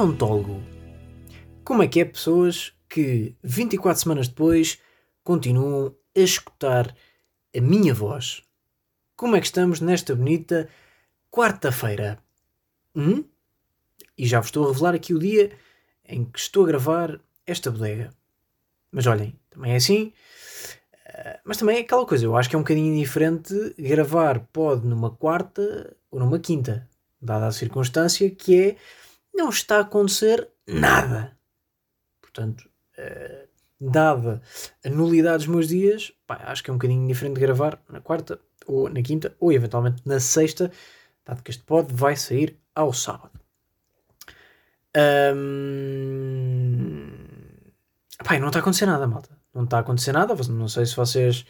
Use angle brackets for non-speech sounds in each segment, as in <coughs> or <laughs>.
paleontólogo. Como é que é pessoas que 24 semanas depois continuam a escutar a minha voz? Como é que estamos nesta bonita quarta-feira? Hum? E já vos estou a revelar aqui o dia em que estou a gravar esta bodega. Mas olhem, também é assim. Eh, mas também é aquela coisa, eu acho que é um bocadinho diferente gravar pod numa quarta ou numa quinta, dada a circunstância que é não está a acontecer nada. Portanto, uh, dada a nulidade dos meus dias, pá, acho que é um bocadinho diferente de gravar na quarta ou na quinta ou eventualmente na sexta, dado que este pod vai sair ao sábado. Um... Pá, não está a acontecer nada, malta. Não está a acontecer nada. Não sei se vocês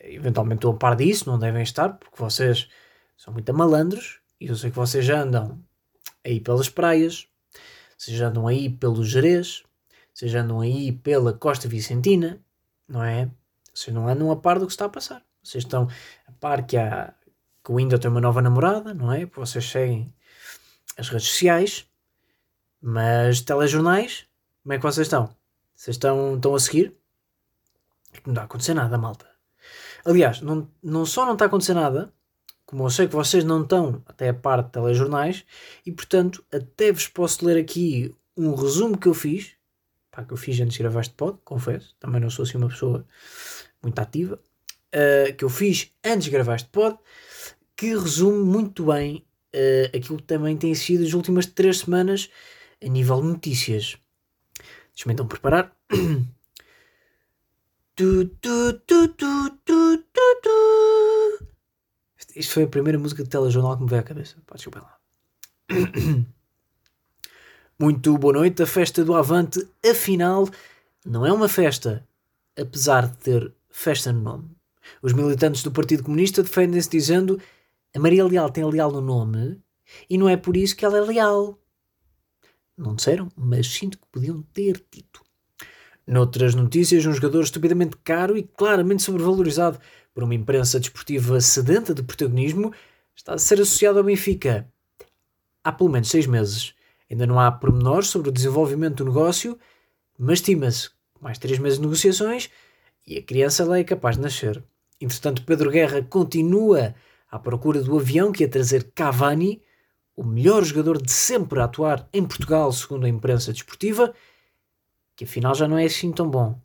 eventualmente estão a par disso, não devem estar, porque vocês são muito malandros e eu sei que vocês já andam aí pelas praias, vocês andam aí pelo Jerez, vocês andam aí pela Costa Vicentina, não é? Vocês não andam a par do que está a passar. Vocês estão a par que, há, que o Windows tem uma nova namorada, não é? Vocês seguem as redes sociais, mas telejornais, como é que vocês estão? Vocês estão, estão a seguir? Não está a acontecer nada, malta. Aliás, não, não só não está a acontecer nada, como eu sei que vocês não estão até a parte de telejornais, e portanto até vos posso ler aqui um resumo que eu fiz, pá, que eu fiz antes de gravar este pod, confesso, também não sou assim uma pessoa muito ativa, uh, que eu fiz antes de gravar este pod, que resume muito bem uh, aquilo que também tem sido as últimas três semanas a nível de notícias. Deixa-me então preparar. <clears throat> tu, tu, tu, tu, tu. Isto foi a primeira música de telejornal que me veio à cabeça. Pá, desculpem lá. <clears throat> Muito boa noite. A festa do Avante, afinal, não é uma festa, apesar de ter festa no nome. Os militantes do Partido Comunista defendem-se dizendo a Maria Leal tem Leal no nome e não é por isso que ela é leal. Não disseram, mas sinto que podiam ter dito. Noutras notícias, um jogador estupidamente caro e claramente sobrevalorizado por uma imprensa desportiva sedenta de protagonismo, está a ser associado ao Benfica há pelo menos seis meses. Ainda não há pormenores sobre o desenvolvimento do negócio, mas estima-se mais três meses de negociações e a criança lá é capaz de nascer. Entretanto, Pedro Guerra continua à procura do avião que ia trazer Cavani, o melhor jogador de sempre a atuar em Portugal, segundo a imprensa desportiva, que afinal já não é assim tão bom,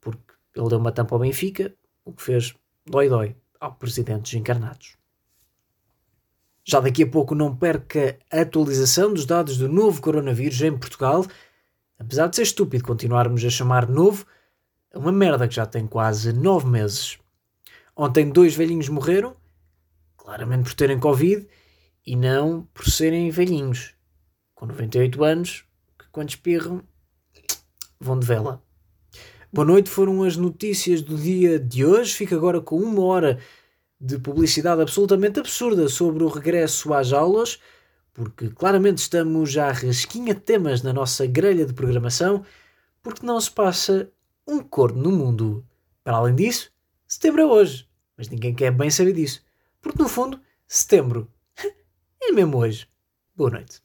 porque ele deu uma tampa ao Benfica, o que fez dói dói ao presidente dos encarnados. Já daqui a pouco não perca a atualização dos dados do novo coronavírus em Portugal, apesar de ser estúpido continuarmos a chamar novo é uma merda que já tem quase nove meses. Ontem dois velhinhos morreram, claramente por terem Covid e não por serem velhinhos, com 98 anos, que quando espirram vão de vela. Boa noite, foram as notícias do dia de hoje. Fico agora com uma hora de publicidade absolutamente absurda sobre o regresso às aulas, porque claramente estamos à rasquinha de temas na nossa grelha de programação, porque não se passa um corno no mundo. Para além disso, setembro é hoje, mas ninguém quer bem saber disso, porque no fundo, setembro <laughs> é mesmo hoje. Boa noite.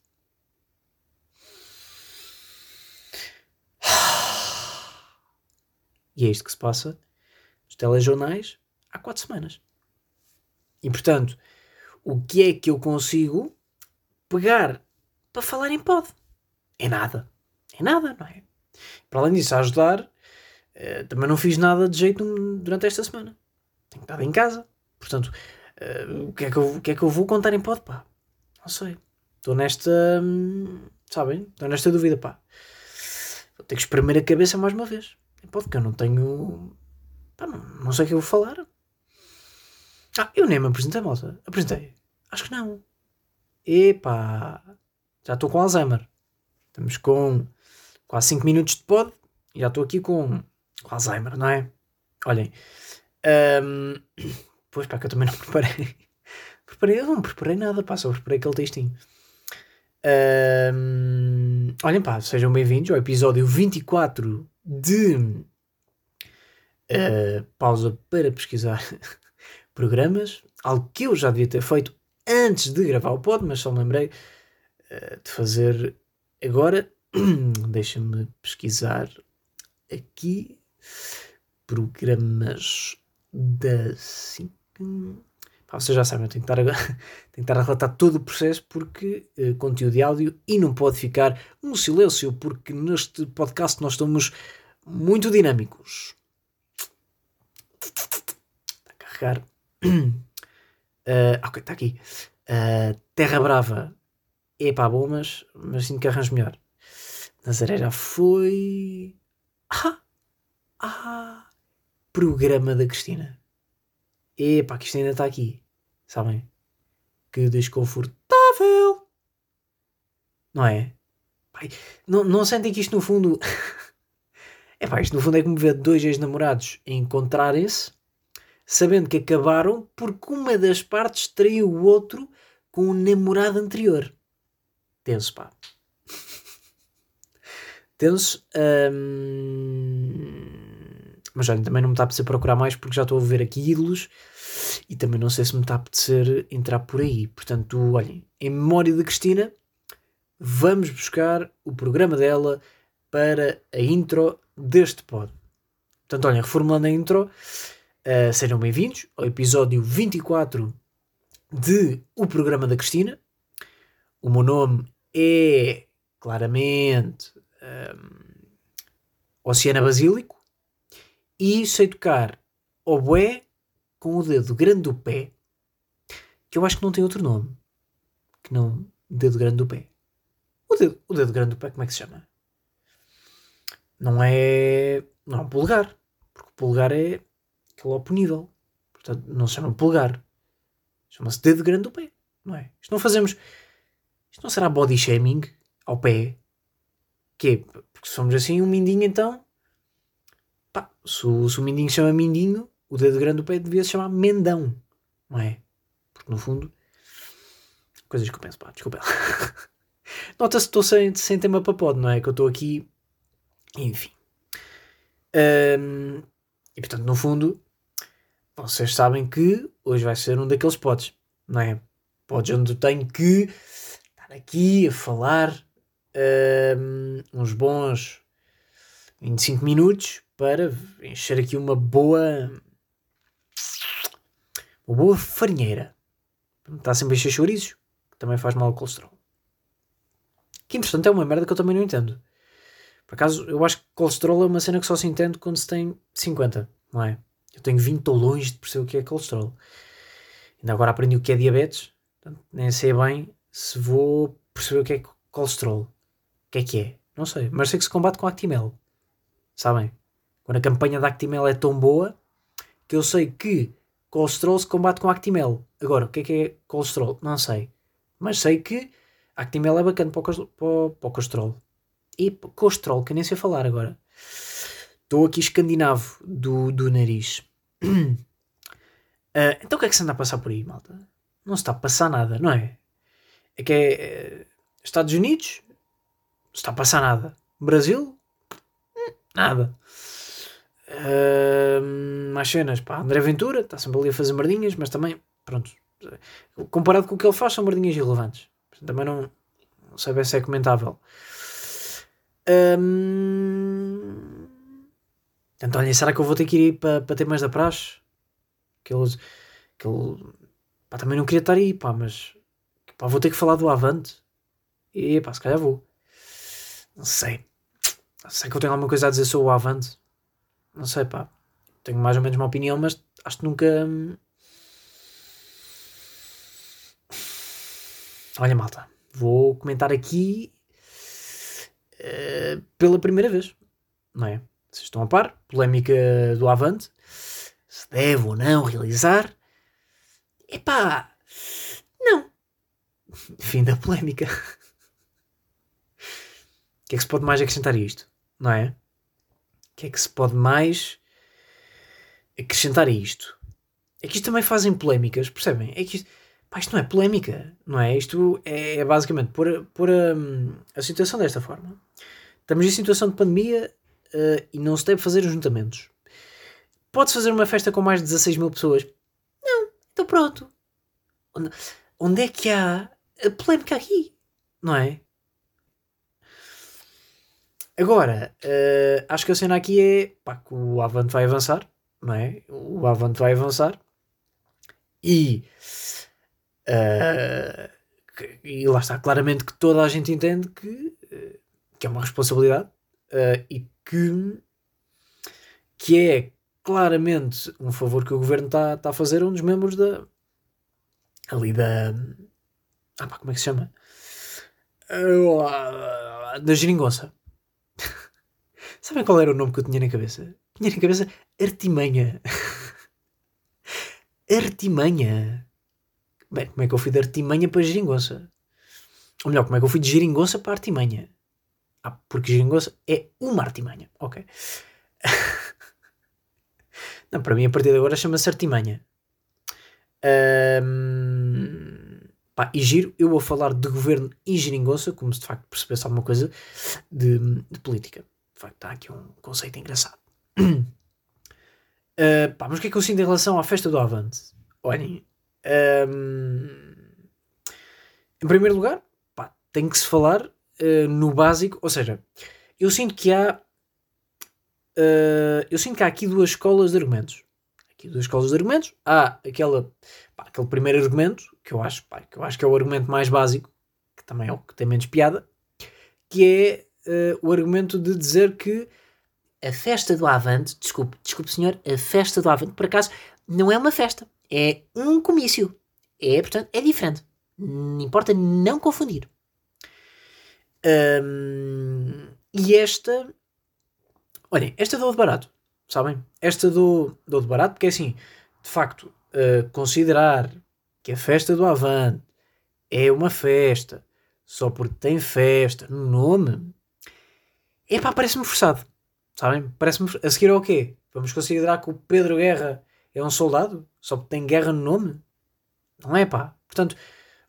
E é isto que se passa nos telejornais há quatro semanas. E portanto, o que é que eu consigo pegar para falar em pod? É nada. É nada, não é? Para além disso, a ajudar, eh, também não fiz nada de jeito durante esta semana. Tenho estado em casa. Portanto, uh, o, que é que eu, o que é que eu vou contar em pod, pá? Não sei. Estou nesta. Hum, sabem? Estou nesta dúvida, pá. Vou ter que espremer a cabeça mais uma vez. Pode que eu não tenho. Pá, não, não sei o que eu vou falar. Ah, eu nem me apresentei, malta. Apresentei? Acho que não. Epá. Já estou com Alzheimer. Estamos com quase 5 minutos de pod. Já estou aqui com, com Alzheimer, não é? Olhem. Um, <coughs> pois pá, que eu também não preparei. <laughs> preparei, eu não preparei nada, pá, só preparei aquele textinho. Um, olhem pá, sejam bem-vindos ao episódio 24 de uh, pausa para pesquisar <laughs> programas, algo que eu já devia ter feito antes de gravar o pod, mas só me lembrei uh, de fazer agora. <clears throat> Deixa-me pesquisar aqui programas da 5. vocês já sabem, eu tenho que, estar a, <laughs> tenho que relatar todo o processo porque uh, conteúdo de áudio e não pode ficar um silêncio, porque neste podcast nós estamos muito dinâmicos. Está a carregar. Uh, <clears throat> ok, está aqui. Uh, Terra Brava. Epá, bom, mas, mas sinto que arranjo melhor. Nazaré já foi. Ah! Ah! Programa da Cristina. Epá, a Cristina está aqui. Sabem? Que desconfortável. Não é? Pai, não, não sentem que isto no fundo. <laughs> Epá, isto no fundo é como ver dois ex-namorados encontrarem-se sabendo que acabaram porque uma das partes traiu o outro com o namorado anterior. Tenso, pá. Tenso. Hum... Mas olha, também não me está a apetecer procurar mais porque já estou a ver aqui ídolos e também não sei se me está a apetecer entrar por aí. Portanto, olhem, em memória de Cristina, vamos buscar o programa dela para a intro deste pod. Portanto, olhem, reformulando a intro, Uh, sejam bem-vindos ao episódio 24 de O Programa da Cristina. O meu nome é claramente um, ehm, Oceana Basílico e sei tocar oboé com o dedo grande do pé, que eu acho que não tem outro nome que não dedo grande do pé. O dedo, o dedo grande do pé, como é que se chama? Não é. Não é um polegar, porque o polegar é aquele oponível. Portanto, não se chama polegar. Chama-se dedo grande do pé. Não é? Isto não fazemos. Isto não será body shaming ao pé? Que é? Porque somos assim, um mindinho então. Pá, se, o, se o mindinho se chama mindinho, o dedo grande do pé devia se chamar mendão. Não é? Porque no fundo. Coisas que eu penso, pá, desculpa. <laughs> Nota-se que estou sem, sem tema para pod, não é? Que eu estou aqui. Enfim. Um, e portanto, no fundo, vocês sabem que hoje vai ser um daqueles pods, não é? Pods onde eu tenho que estar aqui a falar um, uns bons 25 minutos para encher aqui uma boa uma boa farinheira. Está sempre a encher chouriços, que também faz mal ao colesterol. Que interessante, é uma merda que eu também não entendo. Por acaso, eu acho que colesterol é uma cena que só se entende quando se tem 50, não é? Eu tenho 20, estou longe de perceber o que é colesterol. Ainda agora aprendi o que é diabetes, nem sei bem se vou perceber o que é colesterol. O que é que é? Não sei, mas sei que se combate com Actimel. Sabem? Quando a campanha da Actimel é tão boa que eu sei que colesterol se combate com Actimel. Agora, o que é que é colesterol? Não sei. Mas sei que Actimel é bacana para, para o colesterol. E colesterol, que eu nem sei falar agora. Estou aqui escandinavo do, do nariz. Uh, <clears throat> então o que é que se anda a passar por aí, malta? Não se está a passar nada, não é? É que é, é Estados Unidos, não está a passar nada. Brasil, hum, nada. Uh, mais cenas, pá, André Ventura está sempre ali a fazer merdinhas, mas também, pronto, comparado com o que ele faz, são merdinhas irrelevantes. Também não, não sei bem se é comentável. Um, Portanto, olha, será que eu vou ter que ir para, para ter mais da praxe? Que ele, que ele pá, também não queria estar aí, pá, mas pá, vou ter que falar do Avante. E pá, se calhar vou. Não sei. Sei que eu tenho alguma coisa a dizer sobre o Avante. Não sei, pá. Tenho mais ou menos uma opinião, mas acho que nunca. Hum, olha, malta, vou comentar aqui uh, pela primeira vez, não é? Vocês estão a par? Polémica do Avante. Se deve ou não realizar. Epá, não. <laughs> Fim da polémica. <laughs> O que é que se pode mais acrescentar a isto? Não é? O que é que se pode mais acrescentar a isto? É que isto também fazem polémicas, percebem? É que isto, pá, isto não é polémica, não é? Isto é, é basicamente pôr, pôr a, a situação desta forma. Estamos em situação de pandemia, uh, e não se deve fazer ajuntamentos. Pode-se fazer uma festa com mais de 16 mil pessoas? Não, então pronto. Onde, onde é que há a polémica aqui? Não é? Agora, uh, acho que a cena aqui é pá, que o Avante vai avançar, não é? O Avante vai avançar e, uh, e lá está, claramente que toda a gente entende que, que é uma responsabilidade uh, e que, que é claramente um favor que o governo está tá a fazer a um dos membros da ali da ah, pá, como é que se chama? da geringonça <laughs> Sabem qual era o nome que eu tinha na cabeça? Tinha na cabeça Artimanha. <laughs> Artimanha. Bem, como é que eu fui de Artimanha para Geringonça? Ou melhor, como é que eu fui de Geringonça para Artimanha? Ah, porque Geringonça é uma artimanha. Ok. <laughs> Não, para mim a partir de agora chama-se Artimanha. Um, pá, e giro, eu vou falar de governo e geringonça, como se de facto percebesse alguma coisa de, de política facto, está aqui um conceito engraçado. Uh, <clears throat> pá, mas o que é que eu sinto em relação à festa do Avante? Olhem, um, em primeiro lugar, pá, tem que se falar uh, no básico, ou seja, eu sinto que há uh, eu sinto que há aqui duas escolas de argumentos. Aqui duas escolas de argumentos. Há aquela, pá, aquele primeiro argumento que eu acho, pá, que eu acho que é o argumento mais básico, que também é o que tem menos piada, que é uh, o argumento de dizer que a festa do Avante, desculpe, desculpe senhor, a festa do Avante, por acaso, não é uma festa, é um comício. É, portanto, é diferente. Importa não confundir. Um, e esta, olhem, esta dou de barato, sabem? Esta dou, dou de barato porque é assim, de facto, uh, considerar que a festa do Avante é uma festa só porque tem festa no nome Epá, parece-me forçado. Sabem? Parece-me. A seguir ao quê? Vamos considerar que o Pedro Guerra é um soldado? Só porque tem guerra no nome? Não é pá. Portanto,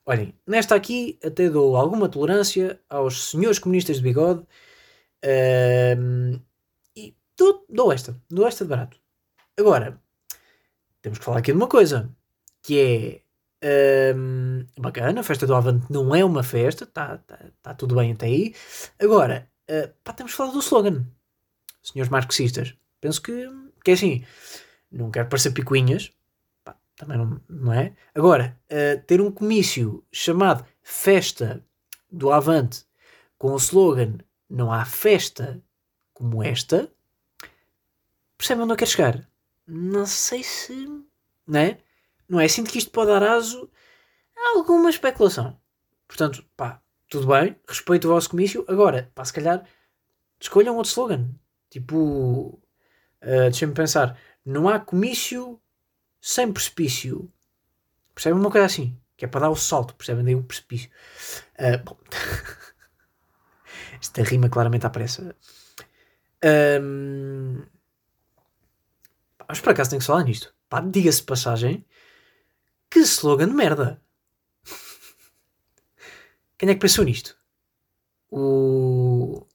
olhem, nesta aqui até dou alguma tolerância aos senhores comunistas de bigode. Uh, e dou, dou esta. Dou esta de barato. Agora, temos que falar aqui de uma coisa. Que é bacana, a festa do Avante não é uma festa, está tá, tá tudo bem até aí. Agora, uh, pá, temos que falar do slogan, senhores marxistas. Penso que, que é assim, não quero parecer picuinhas, pá, também não, não é? Agora, uh, ter um comício chamado Festa do Avante com o slogan Não há festa como esta, percebem onde eu quero chegar? Não sei se. Não é? Não é? Sinto que isto pode dar aso a alguma especulação. Portanto, pá, tudo bem, respeito o vosso comício. Agora, pá, se calhar escolham outro slogan. Tipo, uh, deixem-me pensar, não há comício sem precipício. Percebem uma coisa assim? Que é para dar o salto, percebem? Daí o precipício. Uh, bom, <laughs> esta rima claramente à pressa. Um, mas por acaso tenho que falar nisto. Pá, diga-se passagem. Que slogan de merda. <laughs> Quem é que pensou nisto? O.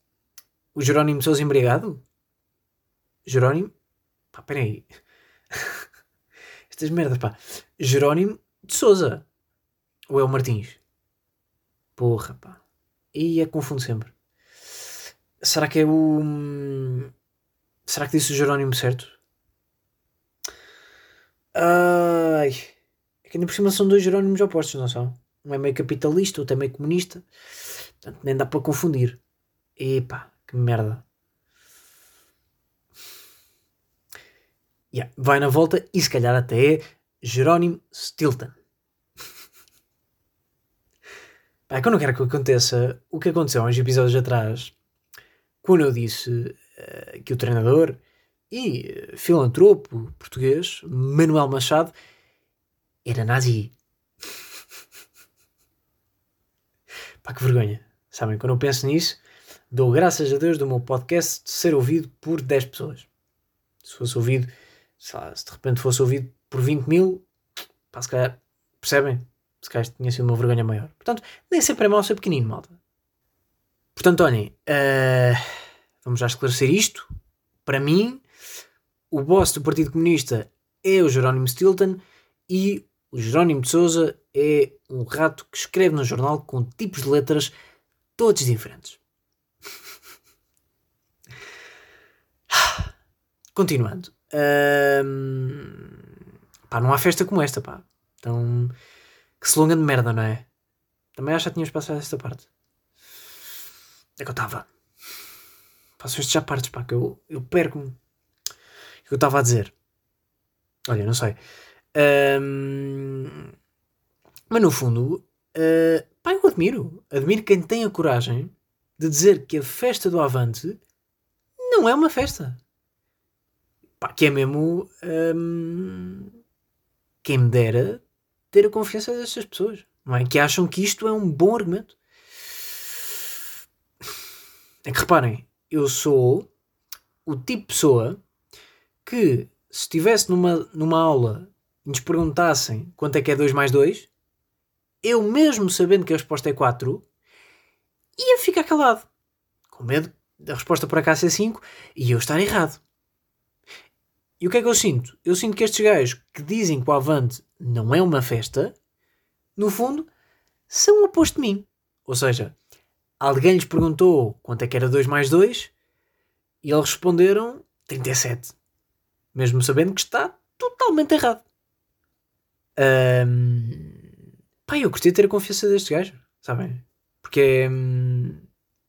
O Jerónimo Sousa Embriagado? Jerónimo. Pá, peraí. <laughs> Estas merdas, pá. Jerónimo de Souza. Ou é o Martins? Porra, pá. E é confundo sempre. Será que é o. Será que disse o Jerónimo certo? Ai. É que ainda por cima são dois Jerónimos opostos, não são? Um é meio capitalista, outro é meio comunista. Portanto, nem dá para confundir. Epá, que merda. Yeah, vai na volta e se calhar até é Jerónimo Stilton. Pá, é que eu não quero que aconteça o que aconteceu há uns episódios atrás, quando eu disse uh, que o treinador e uh, filantropo português, Manuel Machado, era nazi. Pá, que vergonha. Sabem, quando eu penso nisso, dou graças a Deus do meu podcast ser ouvido por 10 pessoas. Se fosse ouvido, lá, se de repente fosse ouvido por 20 mil, pá, se calhar, percebem? Se calhar tinha sido uma vergonha maior. Portanto, nem sempre é mau ser pequenino, malta. Portanto, olhem, uh, vamos já esclarecer isto. Para mim, o boss do Partido Comunista é o Jerónimo Stilton e o Jerónimo de Souza é um rato que escreve no jornal com tipos de letras todos diferentes. <laughs> Continuando. Um, pá, não há festa como esta, pá. Então, que se longa de merda, não é? Também acho que já tínhamos passado esta parte. É que eu estava. Passo estes já partes, pá, que eu, eu perco-me. O que eu estava a dizer? Olha, não sei. Um, mas no fundo, uh, pá, eu admiro. Admiro quem tem a coragem de dizer que a festa do Avante não é uma festa. Pá, que é mesmo. Um, quem me dera ter a confiança destas pessoas. Não é? Que acham que isto é um bom argumento. É que reparem, eu sou o tipo de pessoa que se estivesse numa, numa aula e nos perguntassem quanto é que é 2 mais 2, eu mesmo sabendo que a resposta é 4, ia ficar calado. Com medo da resposta por acaso ser 5 e eu estar errado. E o que é que eu sinto? Eu sinto que estes gajos que dizem que o Avante não é uma festa, no fundo, são o oposto de mim. Ou seja, alguém lhes perguntou quanto é que era 2 mais 2 e eles responderam 37. Mesmo sabendo que está totalmente errado. Um, pá, eu gostei de ter a confiança deste gajo, sabem? Porque é,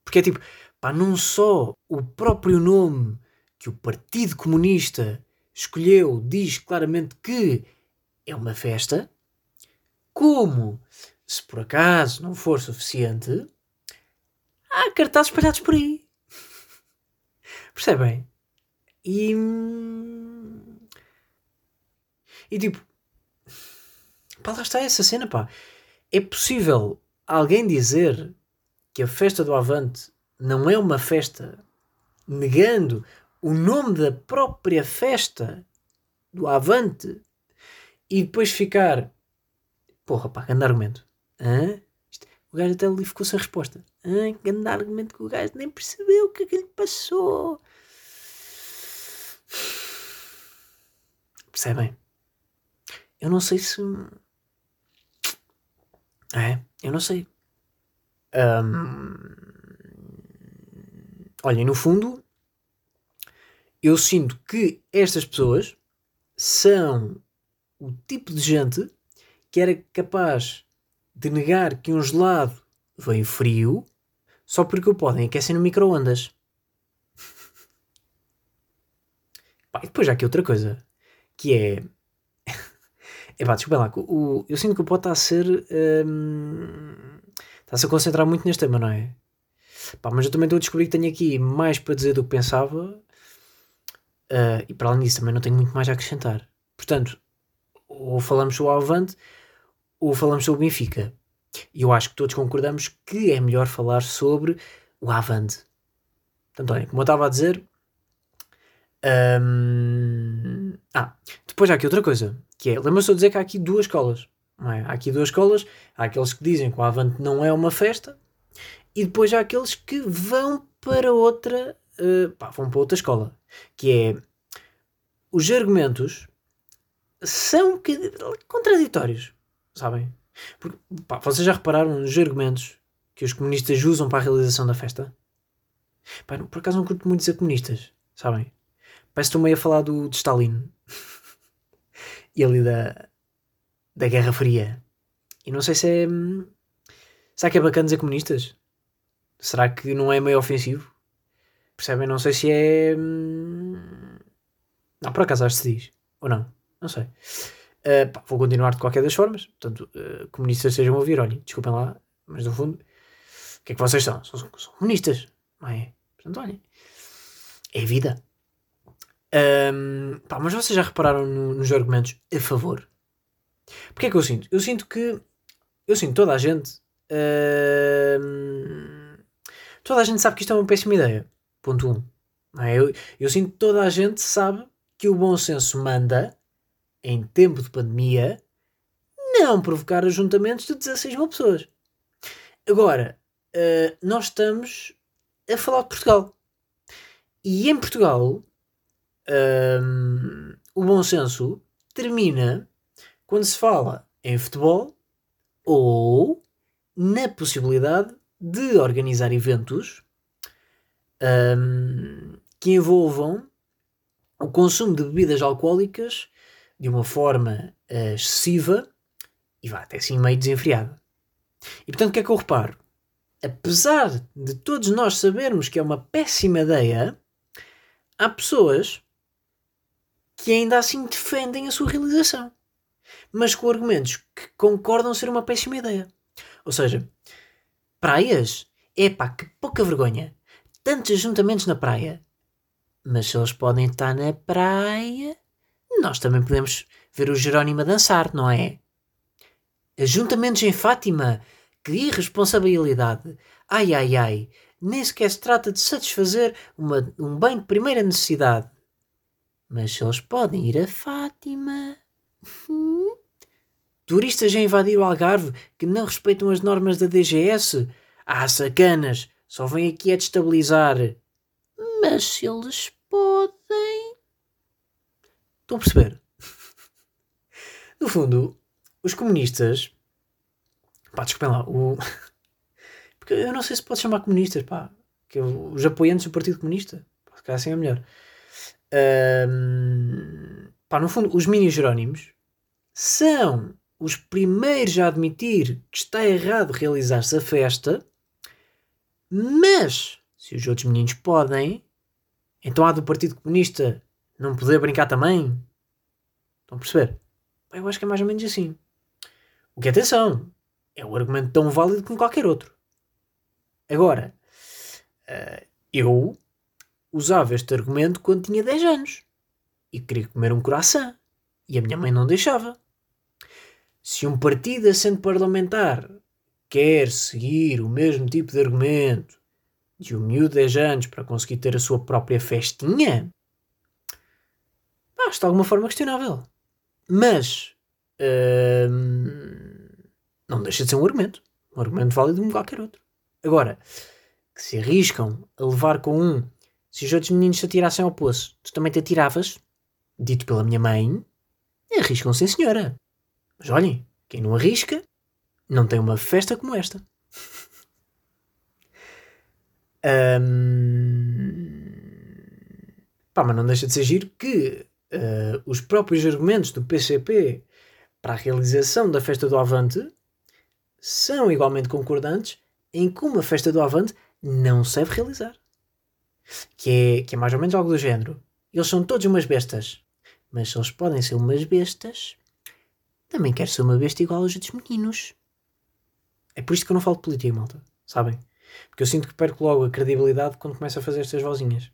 porque é tipo, pá, não só o próprio nome que o Partido Comunista escolheu diz claramente que é uma festa, como, se por acaso não for suficiente, há cartazes espalhados por aí. <laughs> Percebem? E. E tipo. Pá, lá está essa cena, pá. É possível alguém dizer que a festa do Avante não é uma festa negando o nome da própria festa do Avante e depois ficar. Porra, pá, grande argumento. Hã? O gajo até ali ficou sem resposta. Hã? Grande argumento que o gajo nem percebeu o que é que lhe passou. Percebem? Eu não sei se. É, eu não sei. Um... Olhem, no fundo, eu sinto que estas pessoas são o tipo de gente que era capaz de negar que um gelado veio frio só porque o podem aquecer no micro-ondas. <laughs> e depois já aqui outra coisa, que é... <laughs> é pá, desculpa lá, o, eu sinto que o pó está a ser... Hum, está-se a concentrar muito neste tema, não é? Mas eu também estou a descobrir que tenho aqui mais para dizer do que pensava Uh, e para além disso, também não tenho muito mais a acrescentar. Portanto, ou falamos sobre o Avante ou falamos sobre o Benfica. E eu acho que todos concordamos que é melhor falar sobre o Avante. Olha, como eu estava a dizer. Ah, depois há aqui outra coisa, que é, lembra-se de dizer que há aqui duas escolas. É? Há aqui duas escolas, há aqueles que dizem que o Avante não é uma festa, e depois há aqueles que vão para outra, uh, pá, vão para outra escola que é os argumentos são contraditórios, sabem? Porque, pá, vocês já repararam nos argumentos que os comunistas usam para a realização da festa? Pá, por acaso não curto muito dizer comunistas, sabem? Parece que estou meio a falar do, de Stalin <laughs> e ali da, da Guerra Fria. E não sei se é. Será que é bacana dizer comunistas? Será que não é meio ofensivo? Percebem? Não sei se é. Hum, não, por acaso acho que se diz. Ou não? Não sei. Uh, pá, vou continuar de qualquer das formas. Portanto, uh, comunistas sejam a ouvir, olhem, desculpem lá, mas no fundo, o que é que vocês são? São, são comunistas, não é? Portanto, olhem, é vida. Um, pá, mas vocês já repararam no, nos argumentos a favor? Porque é que eu sinto? Eu sinto que. Eu sinto toda a gente. Uh, toda a gente sabe que isto é uma péssima ideia. Ponto 1. Um. É? Eu, eu sinto que toda a gente sabe que o bom senso manda, em tempo de pandemia, não provocar ajuntamentos de 16 mil pessoas. Agora, uh, nós estamos a falar de Portugal. E em Portugal, um, o bom senso termina quando se fala em futebol ou na possibilidade de organizar eventos um, que envolvam o consumo de bebidas alcoólicas de uma forma uh, excessiva e vá até assim meio desenfreada. E portanto, o que é que eu reparo? Apesar de todos nós sabermos que é uma péssima ideia, há pessoas que ainda assim defendem a sua realização, mas com argumentos que concordam ser uma péssima ideia. Ou seja, praias? Epá, que pouca vergonha! Tantos ajuntamentos na praia. Mas se eles podem estar na praia, nós também podemos ver o Jerónimo a dançar, não é? Ajuntamentos em Fátima? Que irresponsabilidade! Ai ai ai! Nem sequer se trata de satisfazer uma, um bem de primeira necessidade. Mas se eles podem ir a Fátima. Hum? Turistas a invadir o Algarve que não respeitam as normas da DGS? Ah, sacanas! Só vêm aqui a destabilizar. Mas se eles podem. Estão a perceber? No fundo, os comunistas. Pá, desculpem lá. O... <laughs> Porque eu não sei se pode chamar comunistas, pá. Que os apoiantes do Partido Comunista. Se calhar assim é melhor. Um... Pá, no fundo, os mini-jerónimos são os primeiros a admitir que está errado realizar-se a festa, mas se os outros meninos podem, então há do Partido Comunista não poder brincar também? Estão a perceber? Eu acho que é mais ou menos assim. O que atenção, é um argumento tão válido como qualquer outro. Agora, uh, eu usava este argumento quando tinha 10 anos e queria comer um coração e a minha mãe não deixava. Se um partido assento parlamentar quer seguir o mesmo tipo de argumento de um miúdo de 10 anos para conseguir ter a sua própria festinha, está de alguma forma questionável. Mas hum, não deixa de ser um argumento. Um argumento válido como qualquer outro. Agora, que se arriscam a levar com um, se os outros meninos se atirassem ao poço, tu também te atiravas, dito pela minha mãe, arriscam sem senhora. Mas olhem, quem não arrisca, não tem uma festa como esta. um... Pá, mas não deixa de ser giro que uh, os próprios argumentos do PCP para a realização da festa do Avante são igualmente concordantes em como a festa do Avante não se deve realizar. Que é, que é mais ou menos algo do género. Eles são todos umas bestas. Mas se eles podem ser umas bestas, também quero ser uma besta igual aos outros meninos. É por isto que eu não falo de política, malta. Sabem? Porque eu sinto que perco logo a credibilidade quando começo a fazer estas vozinhas.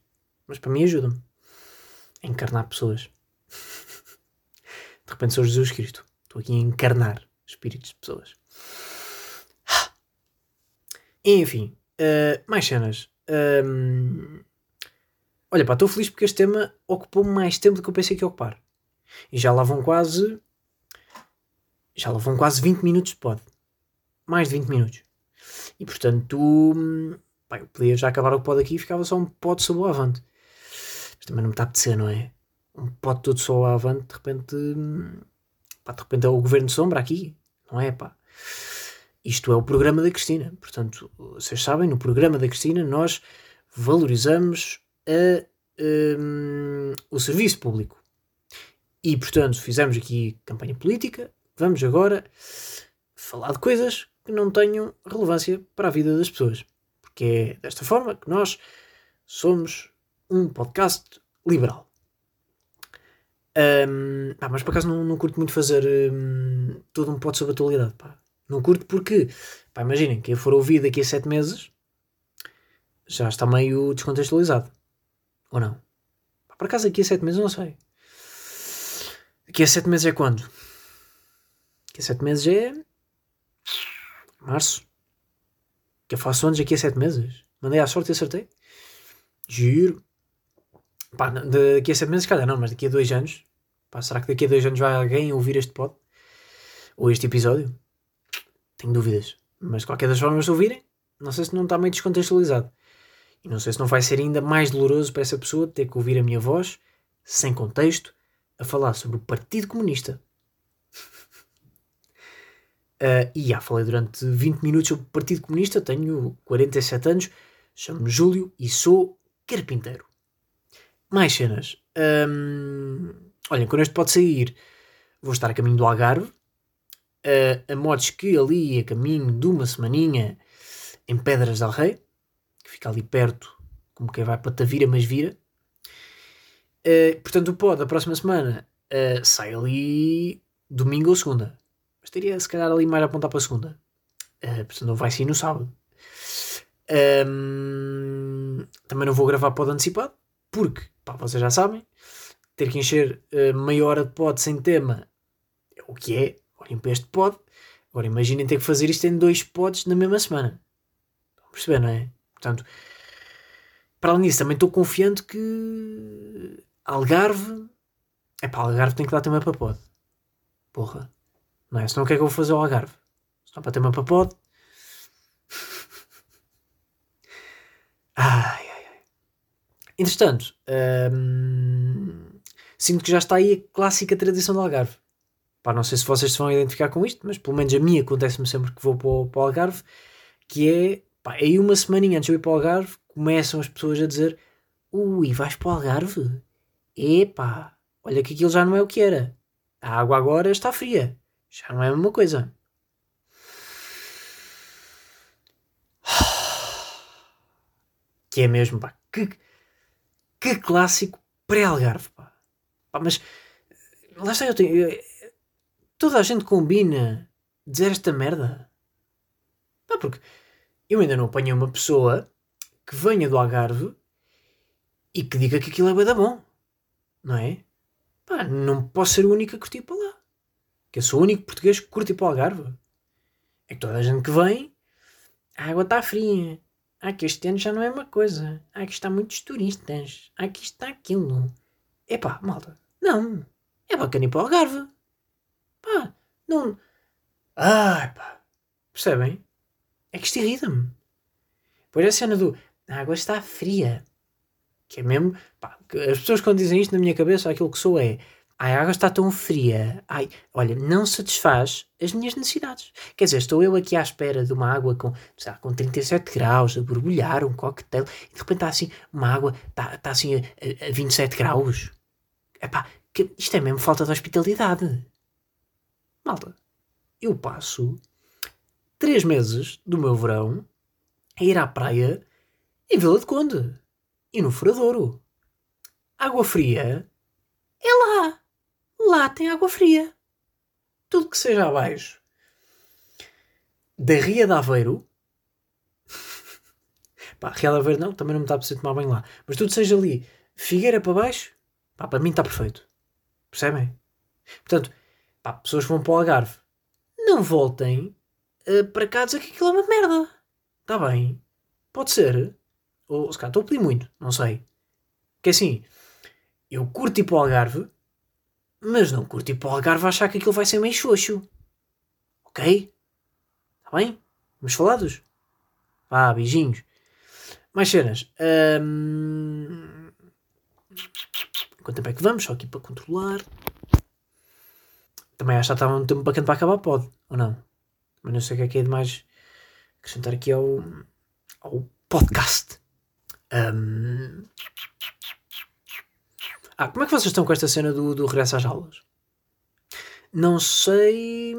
Mas para mim ajuda-me a encarnar pessoas. <laughs> De repente sou Jesus Cristo. Estou aqui a encarnar espíritos de pessoas. <sighs> Enfim, uh, mais cenas. Um, olha, pá, estou feliz porque este tema ocupou mais tempo do que eu pensei que ia ocupar. E já lá vão quase. Já lá vão quase 20 minutos de pod. Mais de 20 minutos. E portanto, pá, eu podia já acabar o pod aqui e ficava só um pod sobre o avante. Mas também não me está a apetecer, não é? Um pod todo só o avante, de repente. Pá, de repente é o governo de sombra aqui, não é? Pá. Isto é o programa da Cristina. Portanto, vocês sabem, no programa da Cristina nós valorizamos a, um, o serviço público. E, portanto, fizemos aqui campanha política. Vamos agora falar de coisas que não tenham relevância para a vida das pessoas. Porque é desta forma que nós somos um podcast liberal. Um, pá, mas por acaso não, não curto muito fazer um, todo um pod sobre a atualidade. Pá. Não curto porque, pá, imaginem, quem for ouvir daqui a 7 meses já está meio descontextualizado. Ou não? Pá, por acaso daqui a 7 meses não sei. Daqui a 7 meses é quando? Daqui a 7 meses é. Março. Que eu faço anos daqui a 7 meses. Mandei à sorte e acertei. Giro. Pá, daqui a 7 meses, calhar não, mas daqui a 2 anos. Pá, será que daqui a 2 anos vai alguém ouvir este pod? Ou este episódio? Tenho dúvidas. Mas de qualquer das formas, se ouvirem, não sei se não está meio descontextualizado. E não sei se não vai ser ainda mais doloroso para essa pessoa ter que ouvir a minha voz, sem contexto, a falar sobre o Partido Comunista. Uh, e já falei durante 20 minutos sobre o Partido Comunista, tenho 47 anos, chamo-me Júlio e sou carpinteiro. Mais cenas. Um, olhem, quando este pode sair, vou estar a caminho do Algarve, uh, a modos que ali a caminho de uma semaninha em Pedras del Rei, que fica ali perto, como quem vai para Tavira, mas vira. Uh, portanto, o pod da próxima semana uh, sai ali domingo ou segunda. Mas teria se calhar ali mais a apontar para a segunda. Uh, portanto, não vai sair no sábado. Um, também não vou gravar pod antecipado, porque, pá, vocês já sabem, ter que encher uh, meia hora de pod sem tema é o que é. Olhem para este pod. Agora imaginem ter que fazer isto em dois pods na mesma semana. Estão a perceber, não é? Portanto, para além disso, também estou confiante que Algarve. É para Algarve tem que dar também para pod. Porra. Não é? Senão o que é que eu vou fazer ao Algarve? Só para ter uma pod. <laughs> Ai, ai, ai. Entretanto, hum, sinto que já está aí a clássica tradição do Algarve. Pá, não sei se vocês se vão identificar com isto, mas pelo menos a mim acontece-me sempre que vou para o, para o Algarve, que é, pá, aí uma semaninha antes de eu ir para o Algarve, começam as pessoas a dizer Ui, vais para o Algarve? Epá, olha que aquilo já não é o que era. A água agora está fria. Já não é a mesma coisa. Que é mesmo, pá. Que, que clássico pré-Algarve, pá. pá. Mas lá está, eu tenho. Eu, toda a gente combina dizer esta merda. Pá, porque eu ainda não apanhei uma pessoa que venha do Algarve e que diga que aquilo é bem da bom. Não é? Pá, não posso ser o único a curtir para lá. Que eu sou o único português que curte para o Algarve. É que toda a gente que vem, a água está fria. Ah, que este ano já não é uma coisa. Ah, que está muitos turistas. Ah, que está aquilo. Epá, malta, não. É bacana ir para o Algarve. Pá, não. Ai, pá. Percebem? É que isto irrita-me. Pois a cena do a água está fria. Que é mesmo. Pá, as pessoas quando dizem isto na minha cabeça, aquilo que sou é. Ai, a água está tão fria. Ai, olha, não satisfaz as minhas necessidades. Quer dizer, estou eu aqui à espera de uma água com, lá, com 37 graus, a borbulhar, um coquetel, e de repente está assim, uma água, está, está assim a, a 27 graus. Epá, que, isto é mesmo falta de hospitalidade. Malta, eu passo três meses do meu verão a ir à praia em Vila de Conde e no Furadouro. Água fria é lá. Lá tem água fria. Tudo que seja abaixo da Ria de Aveiro. <laughs> pá, Ria de Aveiro não, também não me está a precisar tomar banho lá. Mas tudo seja ali, Figueira para baixo, pá, para mim está perfeito. Percebem? Portanto, pá, pessoas vão para o Algarve, não voltem uh, para cá dizer que aquilo é uma merda. Está bem. Pode ser. Ou se calhar estou a pedir muito, não sei. Que assim, eu curto ir para o Algarve, mas não curto ir para o Algarve achar que aquilo vai ser meio xoxo. Ok? Está bem? Vamos falados? Vá, beijinhos. Mais cenas. Um... Quanto tempo é que vamos? Só aqui para controlar. Também acho que estava um tempo bacana para acabar, pode, ou não? Mas não sei o que é que é de mais acrescentar aqui ao, ao podcast. Um... Ah, como é que vocês estão com esta cena do, do regresso às aulas? Não sei.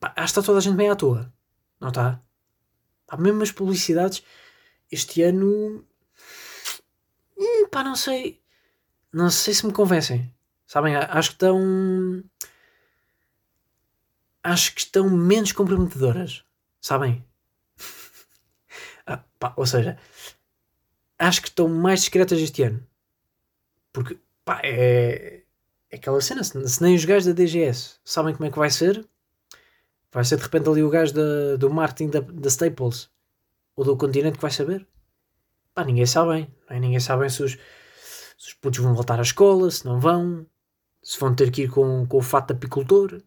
Pá, acho que está toda a gente bem à toa. Não está? Há mesmo as publicidades este ano. Hum, pá, não sei. Não sei se me convencem. Sabem? Acho que estão. Acho que estão menos comprometedoras. Sabem? <laughs> ah, pá, ou seja, acho que estão mais discretas este ano. Porque, pá, é, é aquela cena. Se, se, nem os gajos da DGS sabem como é que vai ser, vai ser de repente ali o gajo da, do marketing da, da Staples ou do continente que vai saber. Pá, ninguém sabe. Não é? Ninguém sabe se os, se os putos vão voltar à escola, se não vão, se vão ter que ir com, com o fato de apicultor,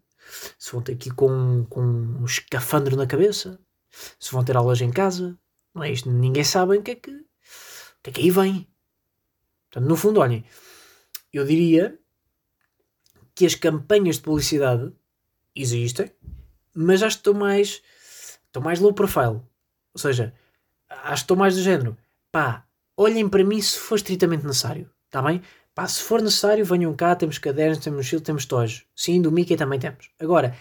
se vão ter que ir com, com um escafandro na cabeça, se vão ter aulas em casa. Não é isto? Ninguém sabe o que é que, o que, é que aí vem. Portanto, no fundo, olhem, eu diria que as campanhas de publicidade existem, mas acho que estou mais. Estou mais low profile. Ou seja, acho que estou mais do género. Pá, olhem para mim se for estritamente necessário. Está bem? Pá, se for necessário, venham cá, temos cadernos, temos mochila, temos tojos. Sim, do Mickey também temos. Agora,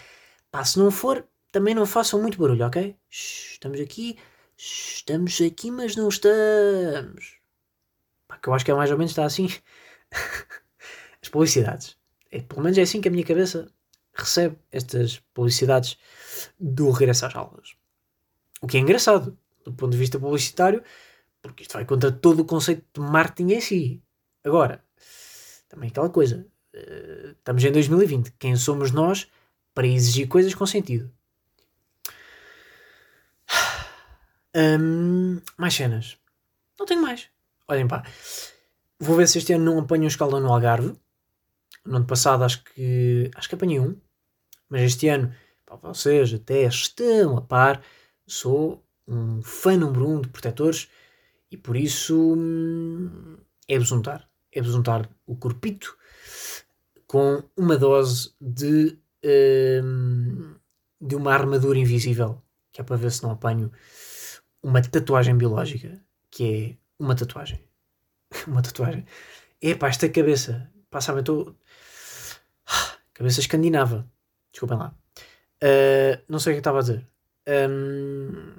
pá, se não for, também não façam muito barulho, ok? Shhh, estamos aqui, shhh, estamos aqui, mas não estamos. Que eu acho que é mais ou menos está assim. <laughs> As publicidades. É, pelo menos é assim que a minha cabeça recebe estas publicidades do regresso às aulas. O que é engraçado, do ponto de vista publicitário, porque isto vai contra todo o conceito de marketing em si. Agora, também aquela coisa. Uh, estamos em 2020. Quem somos nós para exigir coisas com sentido? <sighs> Mais cenas. Não tenho mais. Olhem pá. Vou ver se este ano não apanho um escaldão no Algarve. No ano passado acho que acho que apanhei um. Mas este ano, para vocês até estão a par, sou um fã número um de protetores e por isso hum, é besuntar é besuntar o corpito com uma dose de, um, de uma armadura invisível, que é para ver se não apanho uma tatuagem biológica, que é uma tatuagem. <laughs> uma tatuagem. Epá, esta cabeça, pá, sabem, estou... <sighs> Cabeça escandinava. Desculpem lá. Uh, não sei o que estava a dizer. Um,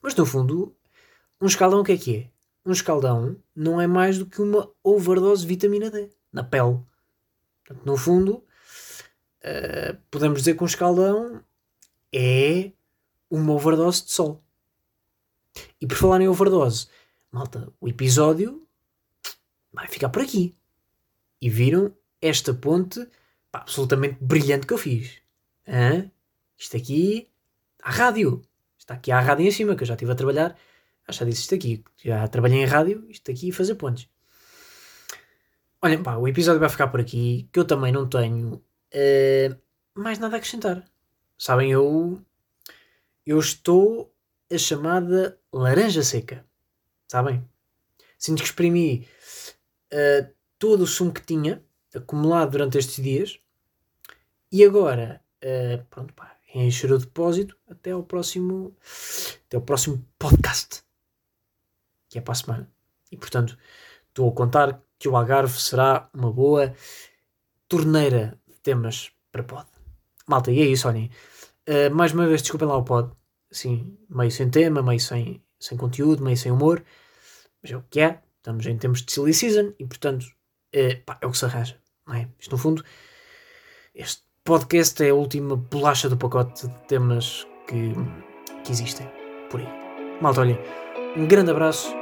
mas no fundo, um escalão o que é que é? um escaldão não é mais do que uma overdose de vitamina D na pele. Portanto, no fundo, uh, podemos dizer que um escaldão é uma overdose de sol. E por falar em overdose, malta, o episódio vai ficar por aqui. E viram esta ponte pá, absolutamente brilhante que eu fiz. Hã? Isto aqui, a rádio. Está aqui a rádio em cima, que eu já estive a trabalhar já disse isto aqui, já trabalhei em rádio, isto aqui fazer pontos. Olhem, pá, o episódio vai ficar por aqui, que eu também não tenho uh, mais nada a acrescentar. Sabem, eu, eu estou a chamada laranja seca. Sabem? Sinto que exprimi uh, todo o sumo que tinha acumulado durante estes dias e agora, uh, pronto, pá, encher o depósito até ao próximo, até ao próximo podcast que é para a semana. E portanto, estou a contar que o Algarve será uma boa torneira de temas para pod. Malta, e é isso, olhem. Uh, mais uma vez, desculpem lá o pod. Assim, meio sem tema, meio sem, sem conteúdo, meio sem humor. Mas é o que é. Estamos em tempos de silly season e, portanto, uh, pá, é o que se arranja. Não é? Isto, no fundo, este podcast é a última bolacha do pacote de temas que, que existem por aí. Malta, olhem, um grande abraço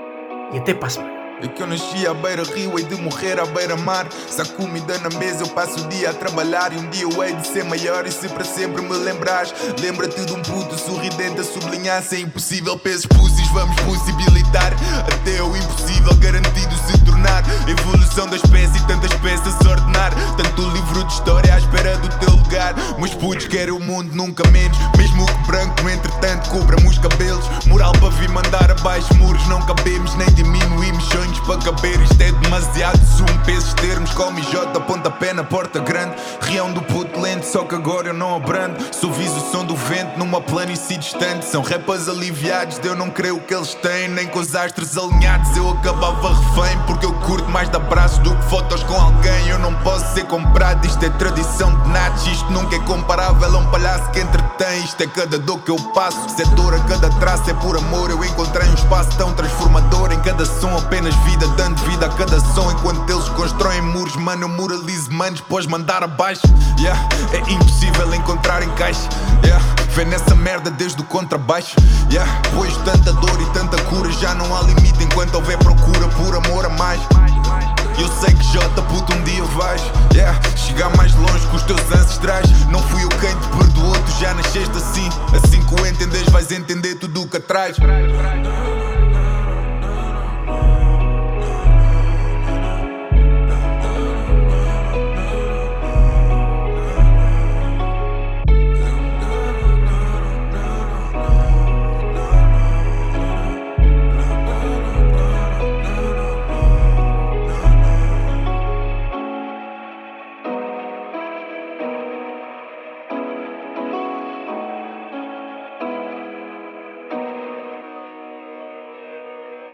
e até para a semana. É que eu nasci à beira-rio, hei de morrer à beira-mar. Se há comida na mesa, eu passo o dia a trabalhar. E um dia eu hei de ser maior. E se para sempre me lembrares, lembra-te de um puto sorridente a sublinhar. Se é impossível, pesos pussis, vamos possibilitar. Até o impossível garantido se tornar. Evolução da espécie, tantas peças a ordenar. Tanto livro de história à espera do teu lugar. Mas putos querem o mundo nunca menos. Mesmo que branco, entretanto, cobra-me os cabelos. Moral para vir mandar abaixo muros, não cabemos nem diminuímos sonhos para caber. Isto é demasiado zoom, pesos termos. Come J, pontapé na porta grande. Reão do puto lento, só que agora eu não abrando. Suviso o som do vento numa planície distante. São rappers aliviados, de eu não creio que eles têm. Nem com os astros alinhados eu acabava refém. Porque eu curto mais de abraços do que fotos com alguém. Eu não posso ser comprado, isto é tradição de natos. Isto nunca é comparável a um palhaço que entretém. Isto é cada dor que eu passo. Setor a cada traço é por amor. Eu encontrei um espaço tão transformador. Em cada som apenas dando vida a cada som. Enquanto eles constroem muros, mano, eu moralizo manos, depois mandar abaixo. Yeah, é impossível encontrar encaixe. Yeah, vê nessa merda desde o contrabaixo. Yeah, pois tanta dor e tanta cura, já não há limite enquanto houver procura por amor a mais. Eu sei que J puto um dia vais yeah, Chegar mais longe que os teus ancestrais Não fui eu quem te perdoou, tu já nasceste assim Assim que o entendes vais entender tudo o que atrás